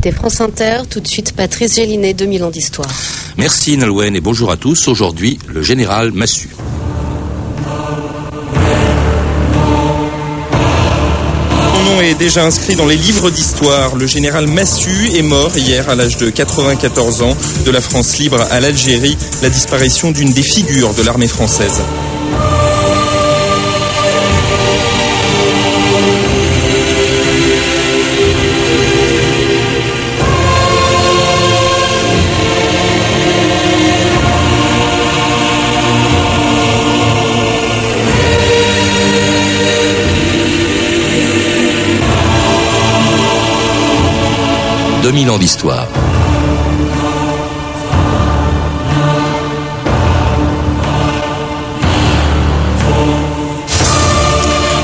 écoutez France Inter. Tout de suite, Patrice Gélinet, 2000 ans d'histoire. Merci Nolwenn et bonjour à tous. Aujourd'hui, le général Massu. Son nom est déjà inscrit dans les livres d'histoire. Le général Massu est mort hier à l'âge de 94 ans. De la France libre à l'Algérie, la disparition d'une des figures de l'armée française. « 2000 ans d'histoire.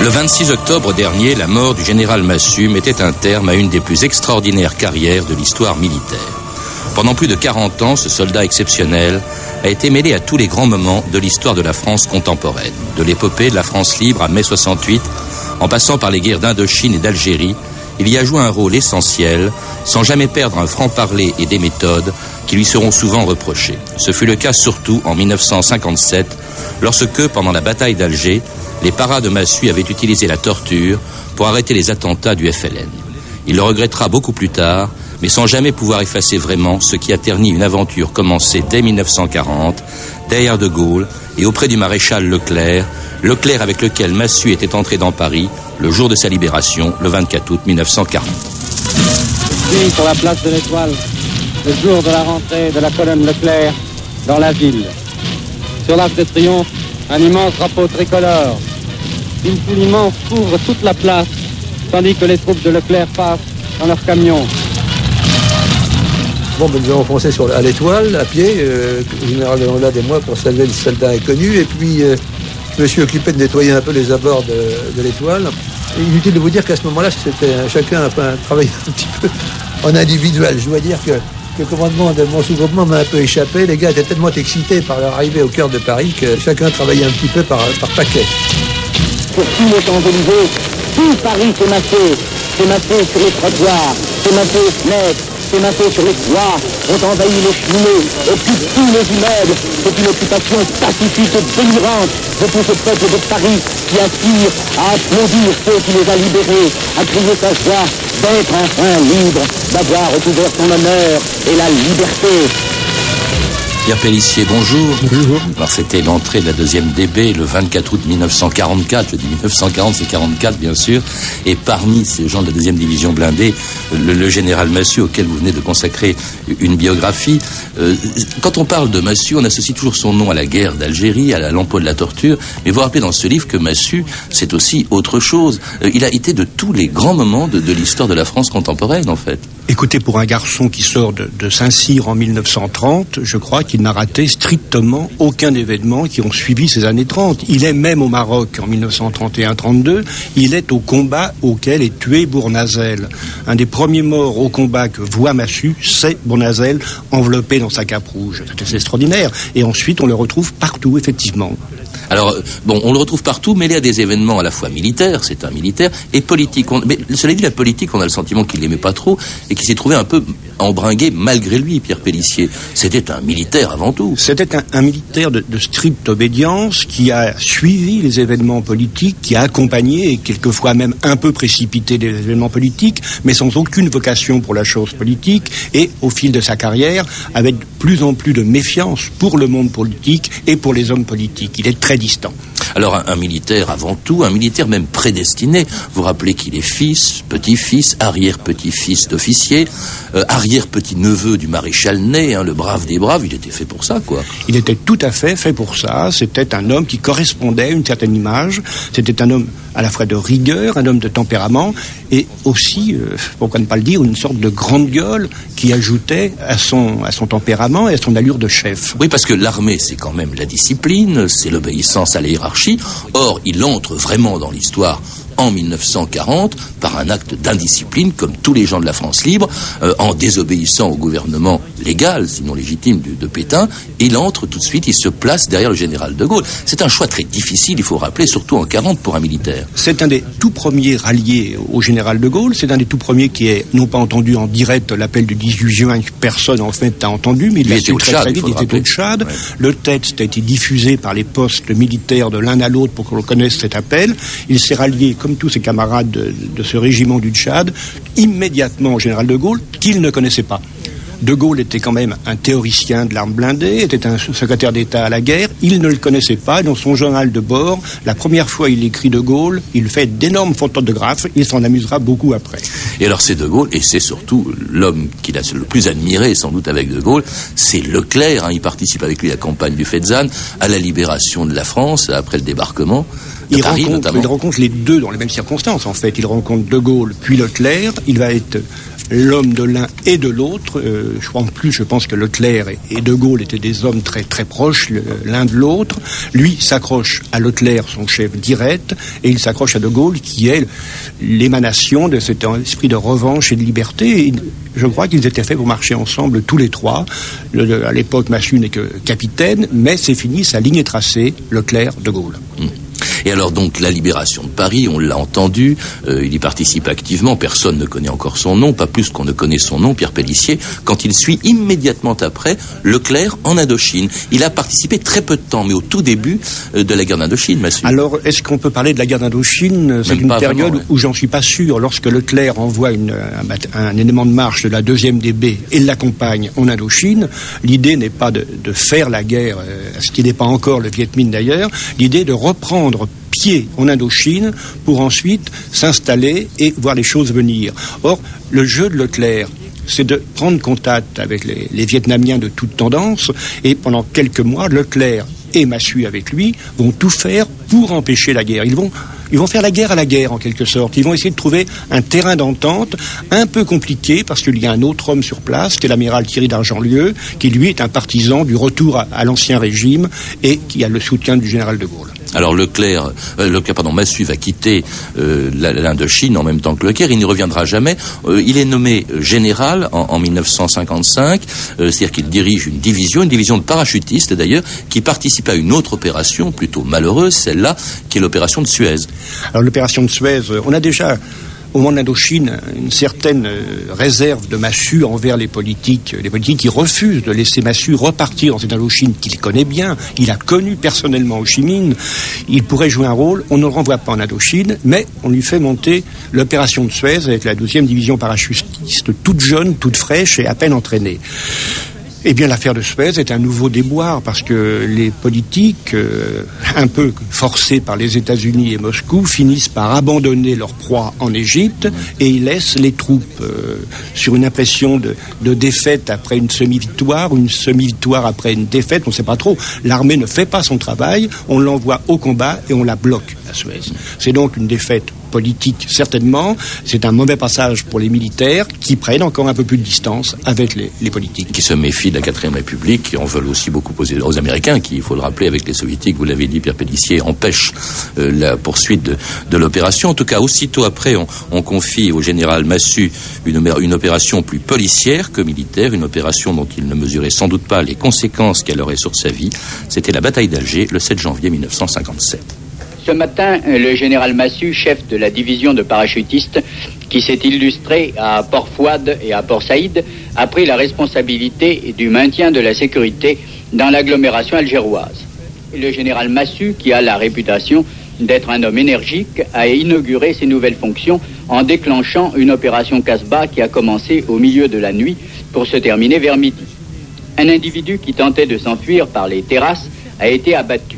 Le 26 octobre dernier, la mort du général Massu mettait un terme à une des plus extraordinaires carrières de l'histoire militaire. Pendant plus de 40 ans, ce soldat exceptionnel a été mêlé à tous les grands moments de l'histoire de la France contemporaine, de l'épopée de la France libre à mai 68, en passant par les guerres d'Indochine et d'Algérie, il y a joué un rôle essentiel, sans jamais perdre un franc-parler et des méthodes qui lui seront souvent reprochées. Ce fut le cas surtout en 1957, lorsque, pendant la bataille d'Alger, les paras de Massu avaient utilisé la torture pour arrêter les attentats du FLN. Il le regrettera beaucoup plus tard, mais sans jamais pouvoir effacer vraiment ce qui a terni une aventure commencée dès 1940, derrière De Gaulle et auprès du maréchal Leclerc, Leclerc avec lequel Massu était entré dans Paris le jour de sa libération, le 24 août 1940. Ici, sur la place de l'Étoile, le jour de la rentrée de la colonne Leclerc dans la ville. Sur l'arc de triomphe, un immense drapeau tricolore. Une foule immense couvre toute la place, tandis que les troupes de Leclerc passent dans leur camion. Bon, ben, nous avons foncé sur, à l'étoile, à pied, euh, le général de Landade et moi, pour saluer le soldat inconnu. Et puis, euh, je me suis occupé de nettoyer un peu les abords de, l'étoile. Inutile de vous dire qu'à ce moment-là, c'était chacun a travaillé un petit peu en individuel. Je dois dire que, le commandement de mon sous-groupement m'a un peu échappé. Les gars étaient tellement excités par leur arrivée au cœur de Paris que chacun travaillait un petit peu par, paquet. Pour tous les Champs-Élysées, tout Paris s'est massé. S'est massé sur les trottoirs, s'est aux sur les toits, ont envahi les cheminées, occupent tous les immeubles. C'est une occupation pacifique et délirante de tout ce peuple de Paris qui aspire à applaudir ceux qui les a libérés, à crier sa joie d'être enfin libre, d'avoir recouvert son honneur et la liberté. Pierre Pellissier, bonjour. Bonjour. Alors c'était l'entrée de la deuxième DB le 24 août 1944. Je dis 1940, c'est 44 bien sûr. Et parmi ces gens de la deuxième division blindée, le, le général Massu auquel vous venez de consacrer une biographie. Euh, quand on parle de Massu, on associe toujours son nom à la guerre d'Algérie, à l'emploi de la torture. Mais vous rappelez dans ce livre que Massu, c'est aussi autre chose. Euh, il a été de tous les grands moments de, de l'histoire de la France contemporaine en fait. Écoutez, pour un garçon qui sort de, Saint-Cyr en 1930, je crois qu'il n'a raté strictement aucun événement qui ont suivi ces années 30. Il est même au Maroc en 1931-32. Il est au combat auquel est tué Bournazel. Un des premiers morts au combat que voit Massu, c'est Bournazel enveloppé dans sa cape rouge. C'est extraordinaire. Et ensuite, on le retrouve partout, effectivement. Alors, euh, bon, on le retrouve partout, mêlé à des événements à la fois militaires, c'est un militaire, et politique. Mais cela dit, la politique, on a le sentiment qu'il l'aimait pas trop, et qu'il s'est trouvé un peu embringué malgré lui, Pierre Pellissier. C'était un militaire avant tout. C'était un, militaire de, de stricte obédience qui a suivi les événements politiques, qui a accompagné et quelquefois même un peu précipité les événements politiques, mais sans aucune vocation pour la chose politique et au fil de sa carrière avec plus en plus de méfiance pour le monde politique et pour les hommes politiques. Il est très distant. Alors, un, militaire avant tout, un militaire même prédestiné. Vous rappelez qu'il est fils, petit-fils, arrière-petit-fils d'officier, euh, arrière-petit-neveu du maréchal Ney, hein, le brave des braves. Il était fait pour ça, quoi. Il était tout à fait fait pour ça. C'était un homme qui correspondait à une certaine image. C'était un homme à la fois de rigueur, un homme de tempérament, et aussi, euh, pourquoi ne pas le dire, une sorte de grande gueule qui ajoutait à son, à son tempérament et à son allure de chef. Oui, parce que l'armée, c'est quand même la discipline, c'est l'obéissance à la hiérarchie. Or, il entre vraiment dans l'histoire en 1940 par un acte d'indiscipline, comme tous les gens de la France libre, euh, en désobéissant au gouvernement légale, sinon légitime, de, de, Pétain. Il entre tout de suite, il se place derrière le général de Gaulle. C'est un choix très difficile, il faut rappeler, surtout en 40 pour un militaire. C'est un des tout premiers ralliés au général de Gaulle. C'est un des tout premiers qui est non pas entendu en direct l'appel du 18 juin que personne en fait n'a entendu, mais il, l'a su très, Tchad, très vite. Il était au Tchad. Ouais. Le texte a été diffusé par les postes militaires de l'un à l'autre pour qu'on connaisse cet appel. Il s'est rallié, comme tous ses camarades de, ce régiment du Tchad, immédiatement au général de Gaulle, qu'il ne connaissait pas. De Gaulle était quand même un théoricien de l'arme blindée, était un secrétaire d'État à la guerre. Il ne le connaissait pas. Dans son journal de bord, la première fois il écrit De Gaulle, il fait d'énormes photographes. Il s'en amusera beaucoup après. Et alors c'est De Gaulle, et c'est surtout l'homme qu'il a le plus admiré, sans doute avec De Gaulle, c'est Leclerc. Hein. Il participe avec lui à la campagne du Fezzan, à la libération de la France après le débarquement. Il rencontre, il rencontre, les deux dans les mêmes circonstances, en fait. Il rencontre De Gaulle puis Leclerc. Il va être l'homme de l'un et de l'autre. Euh, je crois en plus, je pense que Leclerc et De Gaulle étaient des hommes très très proches l'un de l'autre. Lui s'accroche à Leclerc, son chef direct, et il s'accroche à De Gaulle, qui est l'émanation de cet esprit de revanche et de liberté. Et je crois qu'ils étaient faits pour marcher ensemble tous les trois. Le, à l'époque, Massu n'est que capitaine, mais c'est fini, sa ligne est tracée, Leclerc, De Gaulle. Mmh. Et alors donc la libération de Paris, on l'a entendu, euh, il y participe activement, personne ne connaît encore son nom, pas plus qu'on ne connaît son nom, Pierre Pellissier, quand il suit immédiatement après Leclerc en Indochine. Il a participé très peu de temps, mais au tout début euh, de la guerre d'Indochine, Massu. Alors est-ce qu'on peut parler de la guerre d'Indochine? C'est une période vraiment, ouais. où j'en suis pas sûr. Lorsque Leclerc envoie une, un, un, élément de marche de la deuxième DB et l'accompagne en Indochine, l'idée n'est pas de, de, faire la guerre, euh, ce qui n'est pas encore le Viet Minh d'ailleurs, l'idée de reprendre pied en Indochine pour ensuite s'installer et voir les choses venir. Or, le jeu de Leclerc, c'est de prendre contact avec les, les, Vietnamiens de toute tendance et pendant quelques mois, Leclerc et Massu avec lui vont tout faire pour empêcher la guerre. Ils vont ils vont faire la guerre à la guerre en quelque sorte. Ils vont essayer de trouver un terrain d'entente un peu compliqué parce qu'il y a un autre homme sur place, qui est l'amiral Thierry d'Argentlieu, qui lui est un partisan du retour à, l'ancien régime et qui a le soutien du général de Gaulle. Alors Leclerc, euh, Leclerc pardon, Massu va quitter euh, l'Indochine en même temps que Leclerc. Il n'y reviendra jamais. Euh, il est nommé général en, en 1955, c'est-à-dire qu'il dirige une division, une division de parachutistes d'ailleurs, qui participe à une autre opération plutôt malheureuse, celle-là, qui est l'opération de Suez. Alors l'opération de Suez, on a déjà au moment de l'Indochine une certaine réserve de Massu envers les politiques, les politiques qui refusent de laisser Massu repartir dans cette Indochine qu'il connaît bien, il a connu personnellement Ho Chi Minh, il pourrait jouer un rôle, on ne le renvoie pas en Indochine, mais on lui fait monter l'opération de Suez avec la 12e division parachutiste, toute jeune, toute fraîche et à peine entraînée. Eh bien, l'affaire de Suez est un nouveau déboire parce que les politiques, euh, un peu forcés par les États-Unis et Moscou, finissent par abandonner leur proie en Égypte et ils laissent les troupes euh, sur une impression de, de défaite après une semi-victoire, une semi-victoire après une défaite, on ne sait pas trop. L'armée ne fait pas son travail, on l'envoie au combat et on la bloque à Suez. C'est donc une défaite politique, certainement. C'est un mauvais passage pour les militaires qui prennent encore un peu plus de distance avec les, politiques. Qui se méfient de la 4 République, qui en veulent aussi beaucoup aux, aux Américains, qui, il faut le rappeler, avec les Soviétiques, vous l'avez dit, Pierre Pellissier, empêche euh, la poursuite de, l'opération. En tout cas, aussitôt après, on, on confie au général Massu une, une, opération plus policière que militaire, une opération dont il ne mesurait sans doute pas les conséquences qu'elle aurait sur sa vie. C'était la bataille d'Alger, le 7 janvier 1957. Ce matin, le général Massu, chef de la division de parachutistes qui s'est illustré à Port Fouad et à Port Saïd, a pris la responsabilité du maintien de la sécurité dans l'agglomération algéroise. Le général Massu, qui a la réputation d'être un homme énergique, a inauguré ses nouvelles fonctions en déclenchant une opération Casbah qui a commencé au milieu de la nuit pour se terminer vers midi. Un individu qui tentait de s'enfuir par les terrasses a été abattu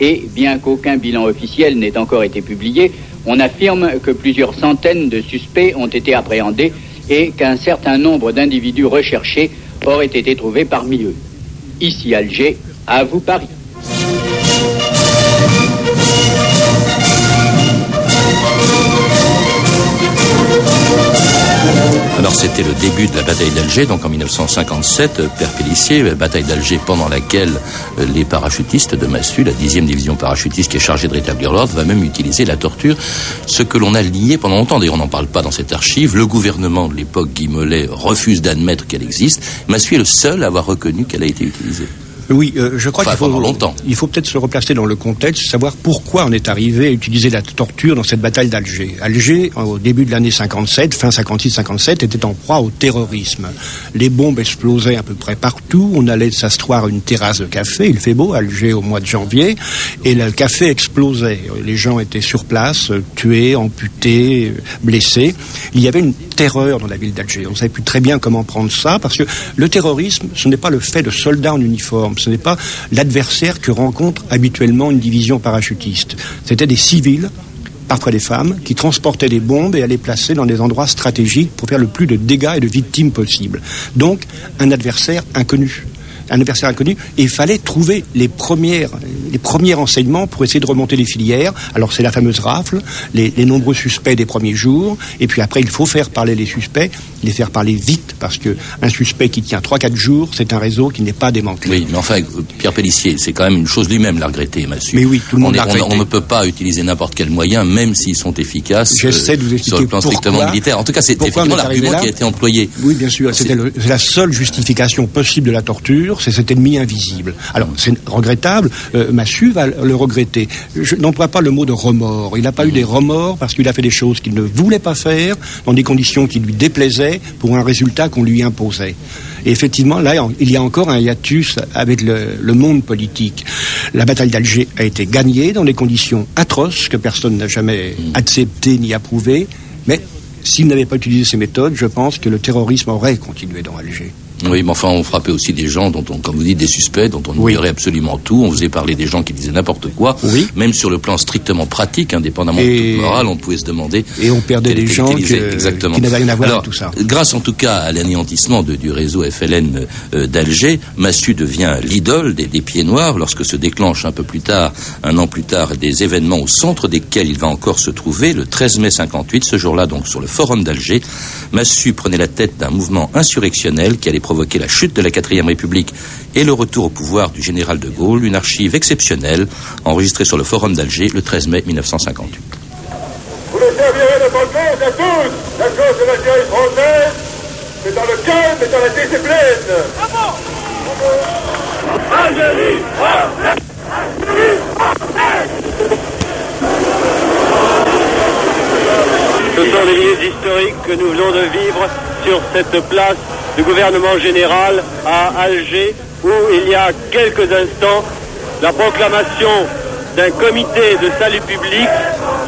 et bien qu'aucun bilan officiel n'ait encore été publié, on affirme que plusieurs centaines de suspects ont été appréhendés et qu'un certain nombre d'individus recherchés auraient été trouvés parmi eux. Ici Alger, à vous Paris. Alors c'était le début de la bataille d'Alger, donc en 1957, Père Pellissier, bataille d'Alger pendant laquelle les parachutistes de Massu, la 10e division parachutiste qui est chargée de rétablir l'ordre, va même utiliser la torture, ce que l'on a lié pendant longtemps. D'ailleurs, on n'en parle pas dans cette archive. Le gouvernement de l'époque, Guy refuse d'admettre qu'elle existe. Massu est le seul à avoir reconnu qu'elle a été utilisée. Oui, euh, je crois Enfin, qu'il faut, longtemps. il faut peut-être se replacer dans le contexte, savoir pourquoi on est arrivé à utiliser la torture dans cette bataille d'Alger. Alger, au début de l'année 57, fin 56-57, était en proie au terrorisme. Les bombes explosaient à peu près partout. On allait s'asseoir à une terrasse de café. Il fait beau, Alger, au mois de janvier. Et le café explosait. Les gens étaient sur place, euh, tués, amputés, euh, blessés. Il y avait une terreur dans la ville d'Alger. On ne savait plus très bien comment prendre ça, parce que le terrorisme, ce n'est pas le fait de soldats en uniforme, ce n'est pas l'adversaire que rencontre habituellement une division parachutiste. C'était des civils parfois des femmes, qui transportaient des bombes et allaient placer dans des endroits stratégiques pour faire le plus de dégâts et de victimes possible. Donc, un adversaire inconnu. Un adversaire inconnu, et il fallait trouver les premiers renseignements pour essayer de remonter les filières. Alors c'est la fameuse rafle, les nombreux suspects des premiers jours, et puis après il faut faire parler les suspects, les faire parler vite, parce que un suspect qui tient 3-4 jours, c'est un réseau qui n'est pas démantelé. Oui, mais enfin, Pierre Pellissier, c'est quand même une chose lui-même l'a regretté, Massu. Mais oui, tout le monde on, est- l'a on- regretté. on ne peut pas utiliser n'importe quel moyen, même s'ils sont efficaces. J'essaie de vous sur expliquer le plan strictement militaire. En tout cas, c'est effectivement l'argument qui a été employé. Oui, bien sûr. C'était la seule justification possible de la torture, c'est cet ennemi invisible. Alors, c'est regrettable. Euh, Massu va le regretter. Je n'emploie pas le mot de remords. Il n'a pas eu des remords parce qu'il a fait des choses qu'il ne voulait pas faire dans des conditions qui lui déplaisaient pour un résultat qu'on lui imposait. Et effectivement, là, il y a encore un hiatus avec le, le monde politique. La bataille d'Alger a été gagnée dans des conditions atroces que personne n'a jamais acceptées ni approuvées, mais s'il n'avait pas utilisé ces méthodes, je pense que le terrorisme aurait continué dans Alger. Oui, mais enfin, on frappait aussi des gens dont on, comme vous dites, des suspects, dont on Oui. ignorait absolument tout. On faisait parler des gens qui disaient n'importe quoi. Oui. Même sur le plan strictement pratique, indépendamment Et- de toute morale, on pouvait se demander. Et on perdait des gens que- Exactement. qui n'avaient rien à voir Alors, avec tout ça. Grâce en tout cas à l'anéantissement du réseau FLN euh, d'Alger, Massu devient l'idole des, des pieds noirs lorsque se déclenche un peu plus tard, un an plus tard, des événements au centre desquels il va encore se trouver le 13 mai 58, ce jour-là donc sur le forum d'Alger. Massu prenait la tête d'un mouvement insurrectionnel qui allait provoquer la chute de la 4ème République et le retour au pouvoir du général de Gaulle, une archive exceptionnelle enregistrée sur le forum d'Alger le 13 mai 1958. Vous le servirez de bonne cause à tous. La cause de l'Algérie française, c'est dans le calme et dans la discipline. Algérie française Ce sont des minutes historiques que nous venons de vivre sur cette place du gouvernement général à Alger, où il y a quelques instants, la proclamation d'un comité de salut public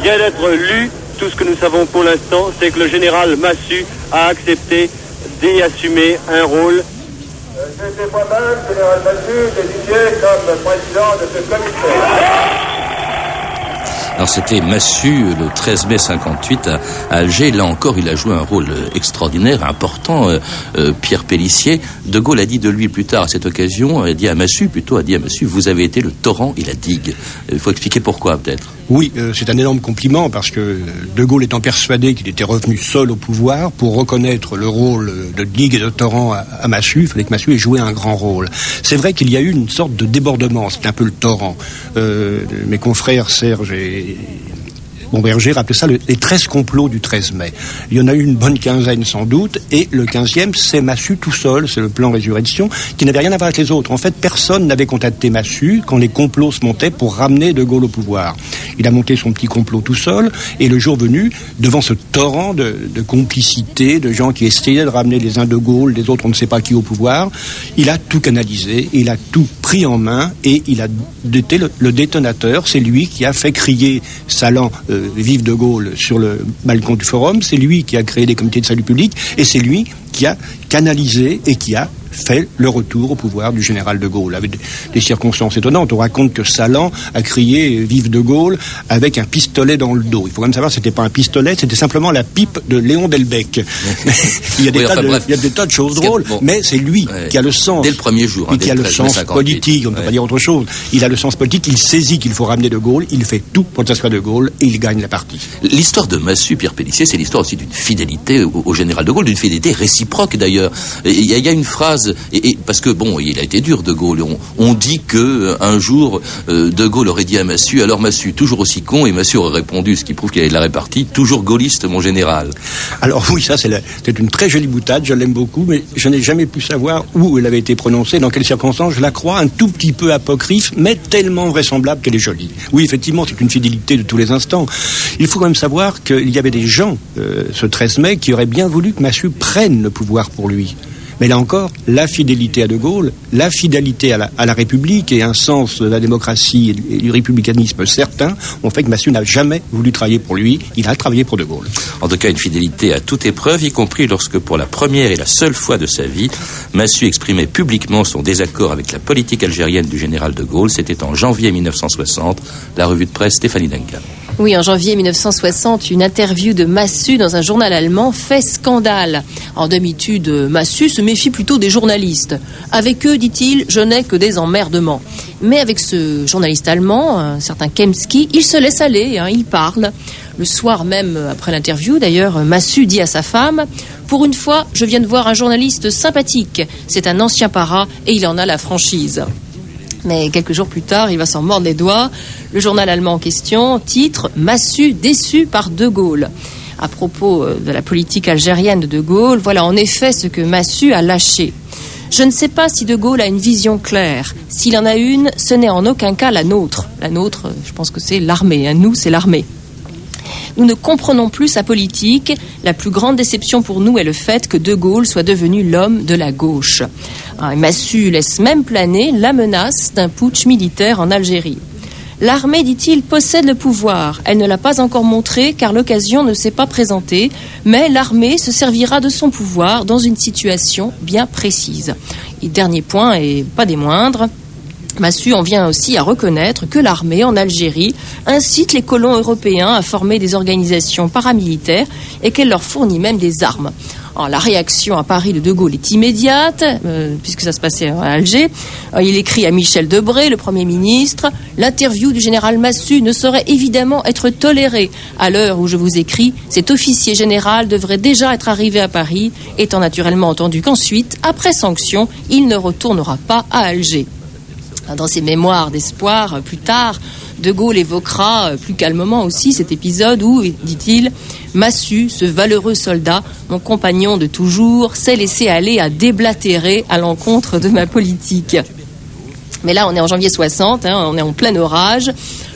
vient d'être lue. Tout ce que nous savons pour l'instant, c'est que le général Massu a accepté d'y assumer un rôle J'étais moi-même, général Massu, désigné comme président de ce comité. C'était Massu le 13 mai 58 à, à Alger. Là encore, il a joué un rôle euh, extraordinaire, important. euh, euh, Pierre Pellissier, De Gaulle a dit de lui plus tard à cette occasion, a dit à Massu plutôt, a dit à Massu, vous avez été le torrent et la digue. Il faut expliquer pourquoi peut-être. Oui, euh, c'est un énorme compliment parce que euh, De Gaulle étant persuadé qu'il était revenu seul au pouvoir pour reconnaître le rôle de digue et de torrent à, à Massu, il fallait que Massu ait joué un grand rôle. C'est vrai qu'il y a eu une sorte de débordement, c'est un peu le torrent. Euh, mes confrères Serge et Bomberger rappelait ça le- les 13 complots du 13 mai. Il y en a eu une bonne quinzaine sans doute, et le 15e, c'est Massu tout seul, c'est le plan résurrection, qui n'avait rien à voir avec les autres. En fait, personne n'avait contacté Massu quand les complots se montaient pour ramener De Gaulle au pouvoir. Il a monté son petit complot tout seul, et le jour venu, devant ce torrent de, de complicité, de gens qui essayaient de ramener les uns De Gaulle, les autres on ne sait pas qui au pouvoir, il a tout canalisé, il a tout pris en main, et il a été le, le détonateur. C'est lui qui a fait crier Salan, euh, vive De Gaulle, sur le balcon du forum. C'est lui qui a créé des comités de salut public, et c'est lui qui a canalisé et qui a fait le retour au pouvoir du général de Gaulle, avec des circonstances étonnantes. On raconte que Salan a crié « Vive de Gaulle !» avec un pistolet dans le dos. Il faut quand même savoir que c'était pas un pistolet, c'était simplement la pipe de Léon Delbecq. il, y a des tas de, il y a des tas de choses drôles, mais c'est lui qui a le sens. Dès le premier jour. Hein, qui a le sens politique, on ne peut pas dire autre chose. Il a le sens politique, il saisit qu'il faut ramener de Gaulle, il fait tout pour que ça soit de Gaulle et il gagne la partie. L'histoire de Massu, Pierre Pellissier, c'est l'histoire aussi d'une fidélité au, général de Gaulle, d'une fidélité réciproque d'ailleurs. Il y, a une phrase, et, parce que bon, il a été dur de Gaulle. On, dit que euh, un jour euh, de Gaulle aurait dit à Massu, alors Massu toujours aussi con, et Massu aurait répondu, ce qui prouve qu'il avait de la répartie, toujours gaulliste mon général. Alors oui, ça c'est une très jolie boutade, je l'aime beaucoup, mais je n'ai jamais pu savoir où elle avait été prononcée, dans quelles circonstances. Je la crois un tout petit peu apocryphe, mais tellement vraisemblable qu'elle est jolie. Oui, effectivement, c'est une fidélité de tous les instants. Il faut quand même savoir qu'il y avait des gens, euh, ce 13 mai, qui auraient bien voulu que Massu prenne le pouvoir pour lui. Mais là encore, la fidélité à De Gaulle, la fidélité à la, République et un sens de la démocratie et du républicanisme certain ont fait que Massu n'a jamais voulu travailler pour lui. Il a travaillé pour De Gaulle. En tout cas, une fidélité à toute épreuve, y compris lorsque, pour la première et la seule fois de sa vie, Massu exprimait publiquement son désaccord avec la politique algérienne du général De Gaulle. C'était en janvier 1960, la revue de presse Stéphanie Duncan. Oui, en janvier 1960, une interview de Massu dans un journal allemand fait scandale. En d'habitude, Massu se méfie plutôt des journalistes. Avec eux, dit-il, je n'ai que des emmerdements. Mais avec ce journaliste allemand, un certain Kemski, il se laisse aller, hein, il parle. Le soir même, après l'interview, d'ailleurs, Massu dit à sa femme Pour une fois, je viens de voir un journaliste sympathique. C'est un ancien para et il en a la franchise. Mais quelques jours plus tard, il va s'en mordre les doigts. Le journal allemand en question titre Massu déçu par De Gaulle. À propos euh, de la politique algérienne de De Gaulle, voilà en effet ce que Massu a lâché. Je ne sais pas si De Gaulle a une vision claire. S'il en a une, ce n'est en aucun cas la nôtre. La nôtre, je pense que c'est l'armée. Hein. Nous, c'est l'armée. Nous ne comprenons plus sa politique. La plus grande déception pour nous est le fait que De Gaulle soit devenu l'homme de la gauche. Ah, Massu laisse même planer la menace d'un putsch militaire en Algérie. L'armée, dit-il, possède le pouvoir. Elle ne l'a pas encore montré car l'occasion ne s'est pas présentée, mais l'armée se servira de son pouvoir dans une situation bien précise. Et dernier point, et pas des moindres, Massu en vient aussi à reconnaître que l'armée en Algérie incite les colons européens à former des organisations paramilitaires et qu'elle leur fournit même des armes. la réaction à Paris de De Gaulle est immédiate, euh, puisque ça se passait à Alger. il écrit à Michel Debré, le Premier ministre, L'interview du général Massu ne saurait évidemment être tolérée. À l'heure où je vous écris, cet officier général devrait déjà être arrivé à Paris, étant naturellement entendu qu'ensuite, après sanction, il ne retournera pas à Alger. Dans ses mémoires d'espoir, euh, plus tard, De Gaulle évoquera euh, plus calmement aussi cet épisode où, dit-il, Massu, ce valeureux soldat, mon compagnon de toujours, s'est laissé aller à déblatérer à l'encontre de ma politique. Mais là, on est en janvier 60, hein, on est en plein orage.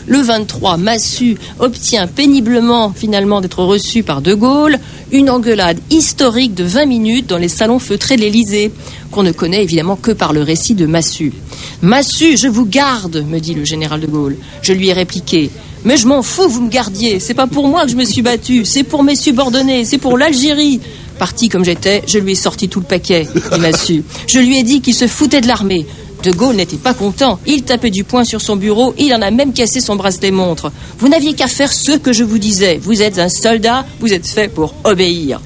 Le 23, Massu obtient péniblement finalement d'être reçu par De Gaulle. Une engueulade historique de 20 minutes dans les salons feutrés de l'Élysée, qu'on ne connaît évidemment que par le récit de Massu. Massu, je vous garde, me dit le général de Gaulle. Je lui ai répliqué. Mais je m'en fous, vous me gardiez. C'est pas pour moi que je me suis battu, c'est pour mes subordonnés, c'est pour l'Algérie. Parti comme j'étais, je lui ai sorti tout le paquet, dit Massu. Je lui ai dit qu'il se foutait de l'armée. De Gaulle n'était pas content. Il tapait du poing sur son bureau, il en a même cassé son bracelet montre. Vous n'aviez qu'à faire ce que je vous disais. Vous êtes un soldat, vous êtes fait pour obéir.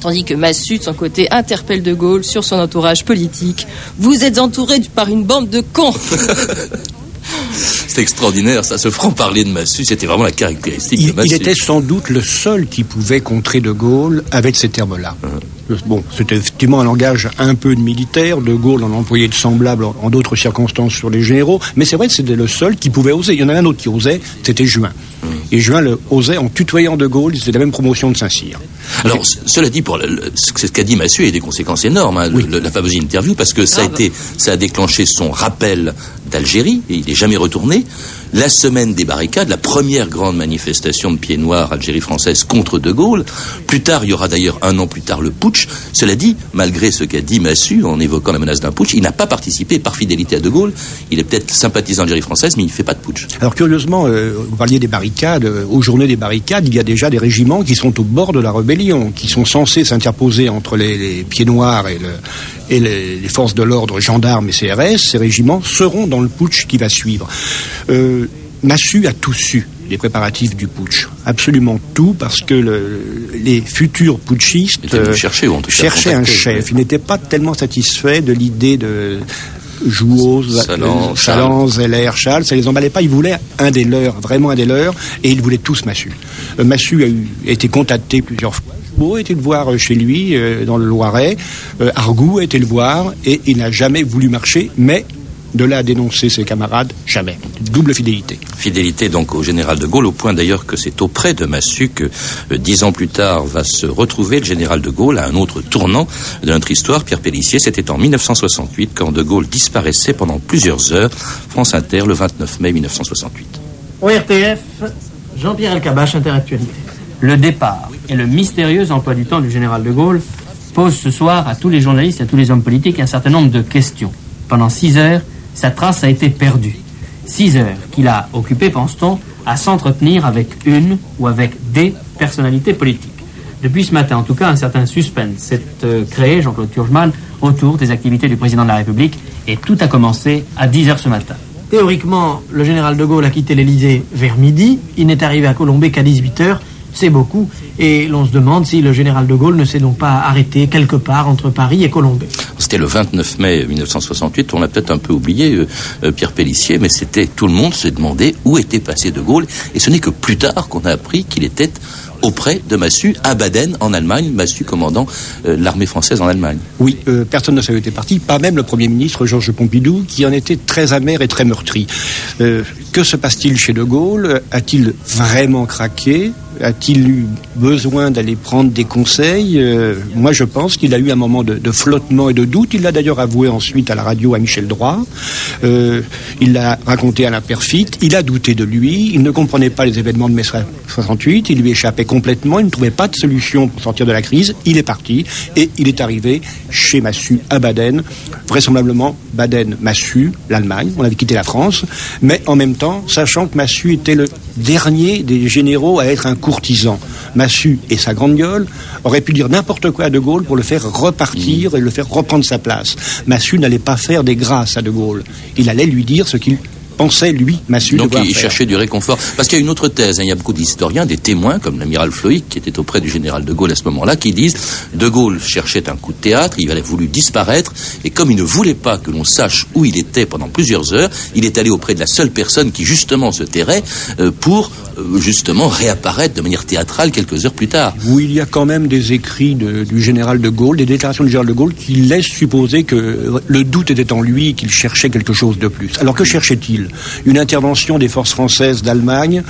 Tandis que Massu, de son côté, interpelle De Gaulle sur son entourage politique. Vous êtes entouré par une bande de cons. C'est extraordinaire, ça, ce franc-parler de Massu, c'était vraiment la caractéristique il, de Massu. Il était sans doute le seul qui pouvait contrer De Gaulle avec ces termes-là. Hein. Bon, c'était effectivement un langage un peu de militaire. De Gaulle en employait de semblable en d'autres circonstances sur les généraux. Mais c'est vrai que c'était le seul qui pouvait oser. Il y en avait un autre qui osait, c'était Juin. Mmh. Et Juin le osait en tutoyant De Gaulle. C'était la même promotion de Saint-Cyr. Alors, ce, cela dit, pour ce qu'a dit Massu a des conséquences énormes, hein, la fameuse interview, parce que ça a, été, ça a déclenché son rappel d'Algérie, et il n'est jamais retourné la semaine des barricades, la première grande manifestation de pieds noirs Algérie française contre De Gaulle. Plus tard, il y aura d'ailleurs un an plus tard le putsch. Cela dit, malgré ce qu'a dit Massu en évoquant la menace d'un putsch, il n'a pas participé par fidélité à De Gaulle. Il est peut-être sympathisant d'Algérie française, mais il ne fait pas de putsch. Alors curieusement, euh, vous parliez des barricades. Euh, aux journées des barricades, il y a déjà des régiments qui sont au bord de la rébellion, qui sont censés s'interposer entre les, pieds noirs et le, et les, les forces de l'ordre, gendarmes et CRS, ces régiments, seront dans le putsch qui va suivre. Euh, Massu a tout su des préparatifs du putsch. Absolument tout, parce que le, les futurs putschistes Étaient venus chercher, ou en tout cas cherchaient un chef. Ils n'étaient pas tellement satisfaits de l'idée de Salan, euh, Chaland, Zeller, Schall, ça les emballait pas. Ils voulaient un des leurs, vraiment un des leurs, et ils voulaient tous Massu. Euh, Massu a, eu, a été contacté plusieurs fois. A été le voir chez lui, euh, dans le Loiret. Euh, Argout a été le voir, et il n'a jamais voulu marcher, mais de là à dénoncer ses camarades, jamais. Double fidélité. Fidélité donc au général de Gaulle, au point d'ailleurs que c'est auprès de Massu que euh, dix ans plus tard va se retrouver le général de Gaulle à un autre tournant de notre histoire. Pierre Pellissier, c'était en 1968 quand de Gaulle disparaissait pendant plusieurs heures. France Inter, le 29 mai 1968. ORTF, Jean-Pierre Elkabach, Interactualité. Le départ et le mystérieux emploi du temps du général de Gaulle posent ce soir à tous les journalistes et à tous les hommes politiques un certain nombre de questions. Pendant six heures, sa trace a été perdue. Six heures qu'il a occupées, pense-t-on, à s'entretenir avec une ou avec des personnalités politiques. Depuis ce matin, en tout cas, un certain suspense s'est euh, créé, Jean-Claude Turgeman, autour des activités du président de la République, et tout a commencé à 10 heures ce matin. Théoriquement, le général de Gaulle a quitté l'Elysée vers midi. Il n'est arrivé à Colombey qu'à 18h. C'est beaucoup. Et l'on se demande si le général de Gaulle ne s'est donc pas arrêté quelque part entre Paris et Colombey. C'était le 29 mai 1968, on l'a peut-être un peu oublié, euh, euh, Pierre Pellissier, mais c'était tout le monde se demandait où était passé De Gaulle, et ce n'est que plus tard qu'on a appris qu'il était auprès de Massu à Baden en Allemagne, Massu commandant euh, l'armée française en Allemagne. Oui, euh, personne ne savait où était parti, pas même le Premier ministre Georges Pompidou, qui en était très amer et très meurtri. Euh, que se passe-t-il chez De Gaulle? A-t-il vraiment craqué? A-t-il eu besoin d'aller prendre des conseils Euh, Moi, je pense qu'il a eu un moment de, flottement et de doute. Il l'a d'ailleurs avoué ensuite à la radio à Michel Droit. Euh, il l'a raconté à la perfite. Il a douté de lui. Il ne comprenait pas les événements de mai 68. Il lui échappait complètement. Il ne trouvait pas de solution pour sortir de la crise. Il est parti et il est arrivé chez Massu à Baden. Vraisemblablement, Baden, Massu, l'Allemagne. On avait quitté la France. Mais en même temps, sachant que Massu était le dernier des généraux à être un courtisan. Massu et sa grande gueule auraient pu dire n'importe quoi à De Gaulle pour le faire repartir et le faire reprendre sa place. Massu n'allait pas faire des grâces à De Gaulle. Il allait lui dire ce qu'il pensait, lui, Massu, Donc il faire. cherchait du réconfort. Parce qu'il y a une autre thèse, hein, il y a beaucoup d'historiens, des témoins, comme l'amiral Floïc, qui était auprès du général de Gaulle à ce moment-là, qui disent De Gaulle cherchait un coup de théâtre, il avait voulu disparaître, et comme il ne voulait pas que l'on sache où il était pendant plusieurs heures, il est allé auprès de la seule personne qui justement se tairait euh, pour euh, justement réapparaître de manière théâtrale quelques heures plus tard. où il y a quand même des écrits de- du général de Gaulle, des déclarations du général de Gaulle qui laissent supposer que le doute était en lui et qu'il cherchait quelque chose de plus. Alors que cherchait-il? Une intervention des forces françaises d'Allemagne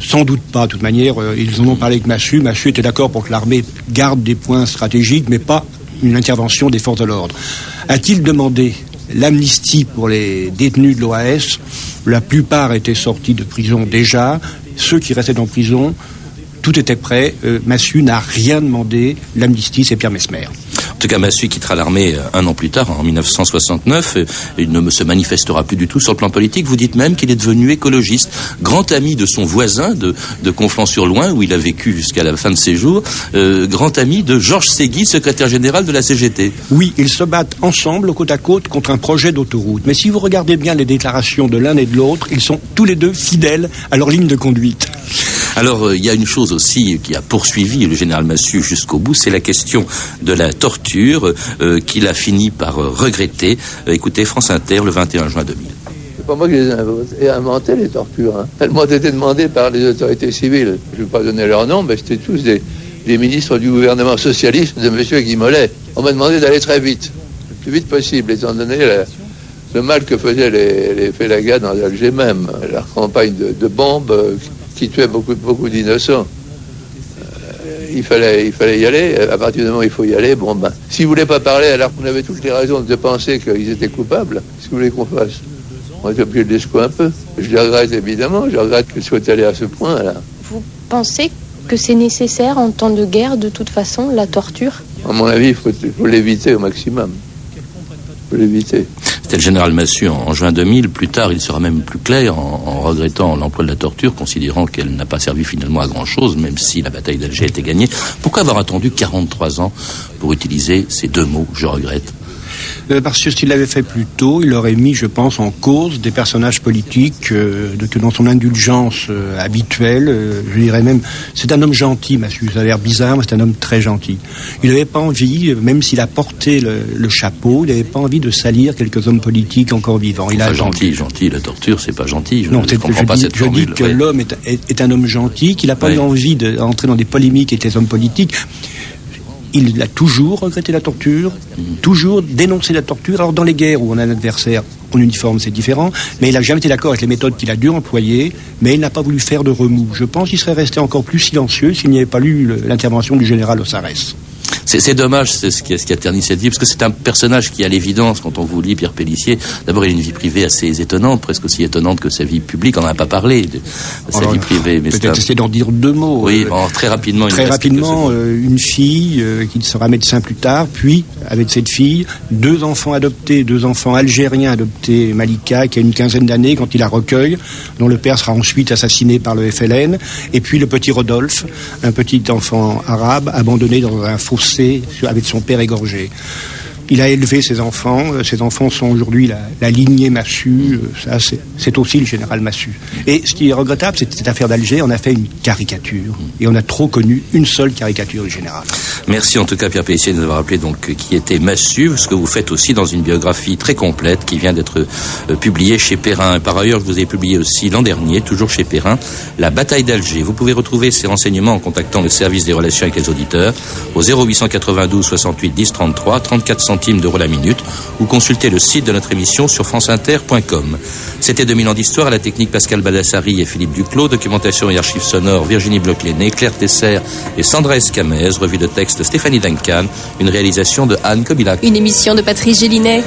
Sans doute pas, de toute manière. euh, Ils en ont parlé avec Massu. Massu était d'accord pour que l'armée garde des points stratégiques, mais pas une intervention des forces de l'ordre. A-t-il demandé l'amnistie pour les détenus de l'OAS La plupart étaient sortis de prison déjà. Ceux qui restaient en prison tout était prêt. Euh, Massu n'a rien demandé. L'amnistie, c'est Pierre Mesmer. En tout cas, Massu quittera l'armée euh, un an plus tard, en 1969. Euh, Il ne se manifestera plus du tout sur le plan politique. Vous dites même qu'il est devenu écologiste, grand ami de son voisin de, de Conflans-sur-Loing, où il a vécu jusqu'à la fin de ses jours, euh, grand ami de Georges Ségui, secrétaire général de la CGT. Oui, ils se battent ensemble, côte à côte, contre un projet d'autoroute. Mais si vous regardez bien les déclarations de l'un et de l'autre, ils sont tous les deux fidèles à leur ligne de conduite. Alors, euh, il y a une chose aussi qui a poursuivi le général Massu jusqu'au bout, c'est la question de la torture euh, qu'il a fini par euh, regretter. Écoutez, France Inter, le 21 juin 2000. C'est pas moi qui les ai inventé, les tortures. Hein. Elles m'ont été demandées par les autorités civiles. Je ne vais pas donner leur nom, mais c'était tous des, ministres du gouvernement socialiste de M. Guy Mollet. On m'a demandé d'aller très vite, le plus vite possible, étant donné le mal que faisaient les, les Félagas dans Alger même, leur campagne de, bombes qui tuait beaucoup, beaucoup d'innocents. Euh, il fallait, il fallait y aller. À partir du moment où il faut y aller, bon ben, si vous voulez pas parler alors qu'on avait toutes les raisons de penser qu'ils étaient coupables, qu'est-ce que vous voulez qu'on fasse? On est obligé de les secouer un peu. Je le regrette évidemment, je regrette qu'ils soient allés à ce point-là. Vous pensez que c'est nécessaire en temps de guerre, de toute façon, la torture? À mon avis, il faut, il faut l'éviter au maximum. Il faut l'éviter. C'était le général Massu en, en juin 2000. Plus tard, il sera même plus clair en, en regrettant l'emploi de la torture, considérant qu'elle n'a pas servi finalement à grand-chose, même si la bataille d'Alger était gagnée. Pourquoi avoir attendu 43 ans pour utiliser ces deux mots, je regrette parce que s'il l'avait fait plus tôt, il aurait mis, je pense, en cause des personnages politiques euh, de, que dans son indulgence euh, habituelle, euh, je dirais même, c'est un homme gentil, ça a l'air bizarre, mais c'est un homme très gentil. Il n'avait pas envie, euh, même s'il a porté le, le chapeau, il n'avait pas envie de salir quelques hommes politiques encore vivants. Il Enfin, a gentil, gentil, la torture, c'est pas gentil. Je non, ne comprends je, pas dis, cette je dis que ouais. l'homme est, est- est un homme gentil, qu'il n'a pas Ouais. eu envie d'entrer dans des polémiques avec les hommes politiques. Il a toujours regretté la torture, toujours dénoncé la torture. Alors dans les guerres où on a un adversaire en uniforme, c'est différent, mais il n'a jamais été d'accord avec les méthodes qu'il a dû employer, mais il n'a pas voulu faire de remous. Je pense qu'il serait resté encore plus silencieux s'il n'y avait pas eu l'intervention du général Ossarès. C'est dommage, c'est ce qui, ce qui a terni cette vie, parce que c'est un personnage qui, à l'évidence, quand on vous lit Pierre Pellissier, d'abord il a une vie privée assez étonnante, presque aussi étonnante que sa vie publique. On n'en a pas parlé de, sa Alors, vie privée, mais c'est Peut-être essayer d'en dire deux mots. Oui, Euh, bon, très rapidement. Très rapidement, secondes. euh, une fille euh, qui sera médecin plus tard, puis avec cette fille, deux enfants adoptés, deux enfants algériens adoptés, Malika, qui a une quinzaine d'années quand il la recueille, dont le père sera ensuite assassiné par le FLN, et puis le petit Rodolphe, un petit enfant arabe abandonné dans un fossé avec son père égorgé. Il a élevé ses enfants. Ses enfants sont aujourd'hui la, lignée Massu. euh, c'est- aussi le général Massu. Et ce qui est regrettable, c'est que cette affaire d'Alger, on a fait une caricature. Et on a trop connu une seule caricature du général. Merci en tout cas Pierre Pellissier de nous avoir rappelé qui était Massu, ce que vous faites aussi dans une biographie très complète qui vient d'être euh, publiée chez Perrin. Par ailleurs, vous avez publié aussi l'an dernier, toujours chez Perrin, La bataille d'Alger. Vous pouvez retrouver ces renseignements en contactant le service des relations avec les auditeurs au 0892 68 10 33, 34 centimes d'euros minute ou consulter le site de notre émission sur franceinter.com. C'était 2000 ans d'histoire à la technique Pascal Badassari et Philippe Duclos, documentation et archives sonores Virginie Bloch-Léné, Claire Tesser et Sandra Escamez, revue de texte Stéphanie Duncan, une réalisation de Anne Kobilac. Une émission de Patrice Gélinet.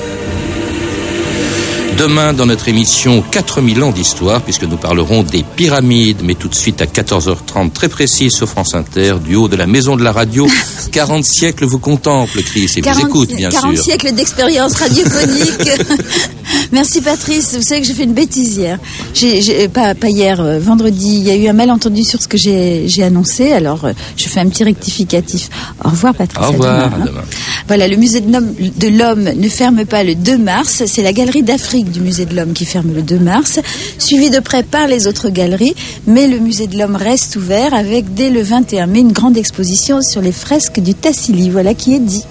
Demain, dans notre émission 4000 ans d'histoire, puisque nous parlerons des pyramides, mais tout de suite à 14h30, très précis sur France Inter, du haut de la maison de la radio, 40 siècles vous contemplent, Chris, et vous 40 écoutent, bien 40 sûr. siècles d'expérience radiophonique. Merci Patrice. Vous savez que j'ai fait une bêtise hier. J'ai, j'ai- pas, pas hier, euh, vendredi. Il y a eu un malentendu sur ce que j'ai, annoncé. Alors, euh, je fais un petit rectificatif. Au revoir Patrice. Au à revoir, demain, à hein. demain. Voilà, le musée de l'homme, ne ferme pas le 2 mars. C'est la galerie d'Afrique du musée de l'homme qui ferme le 2 mars, suivi de près par les autres galeries. Mais le musée de l'homme reste ouvert avec dès le 21 mai une grande exposition sur les fresques du Tassili. Voilà qui est dit.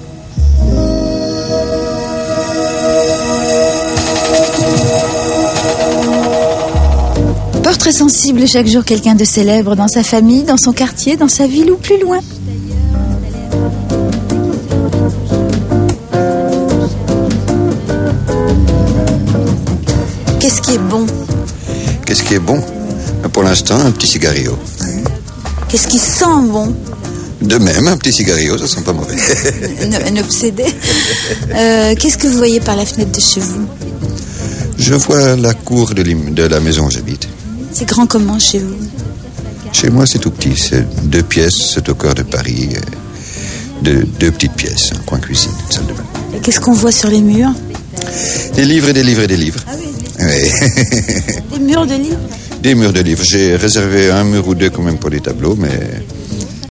Portrait sensible chaque jour quelqu'un de célèbre dans sa famille, dans son quartier, dans sa ville ou plus loin. Qui est bon Pour l'instant, un petit cigario. Qu'est-ce qui sent bon De même, un petit cigario, ça sent pas mauvais. un, un obsédé. Euh, Qu'est-ce que vous voyez par la fenêtre de chez vous Je vois la cour de, de la maison où j'habite. C'est grand comment chez vous Chez moi, c'est tout petit. C'est deux pièces, c'est au cœur de Paris. euh, Deux, deux petites pièces, un coin cuisine, une salle de bain. Et Qu'est-ce qu'on voit sur les murs Des livres et des livres et des livres. Ah oui. Oui. Des murs de livres des murs de livres. J'ai réservé un mur ou deux quand même pour les tableaux, mais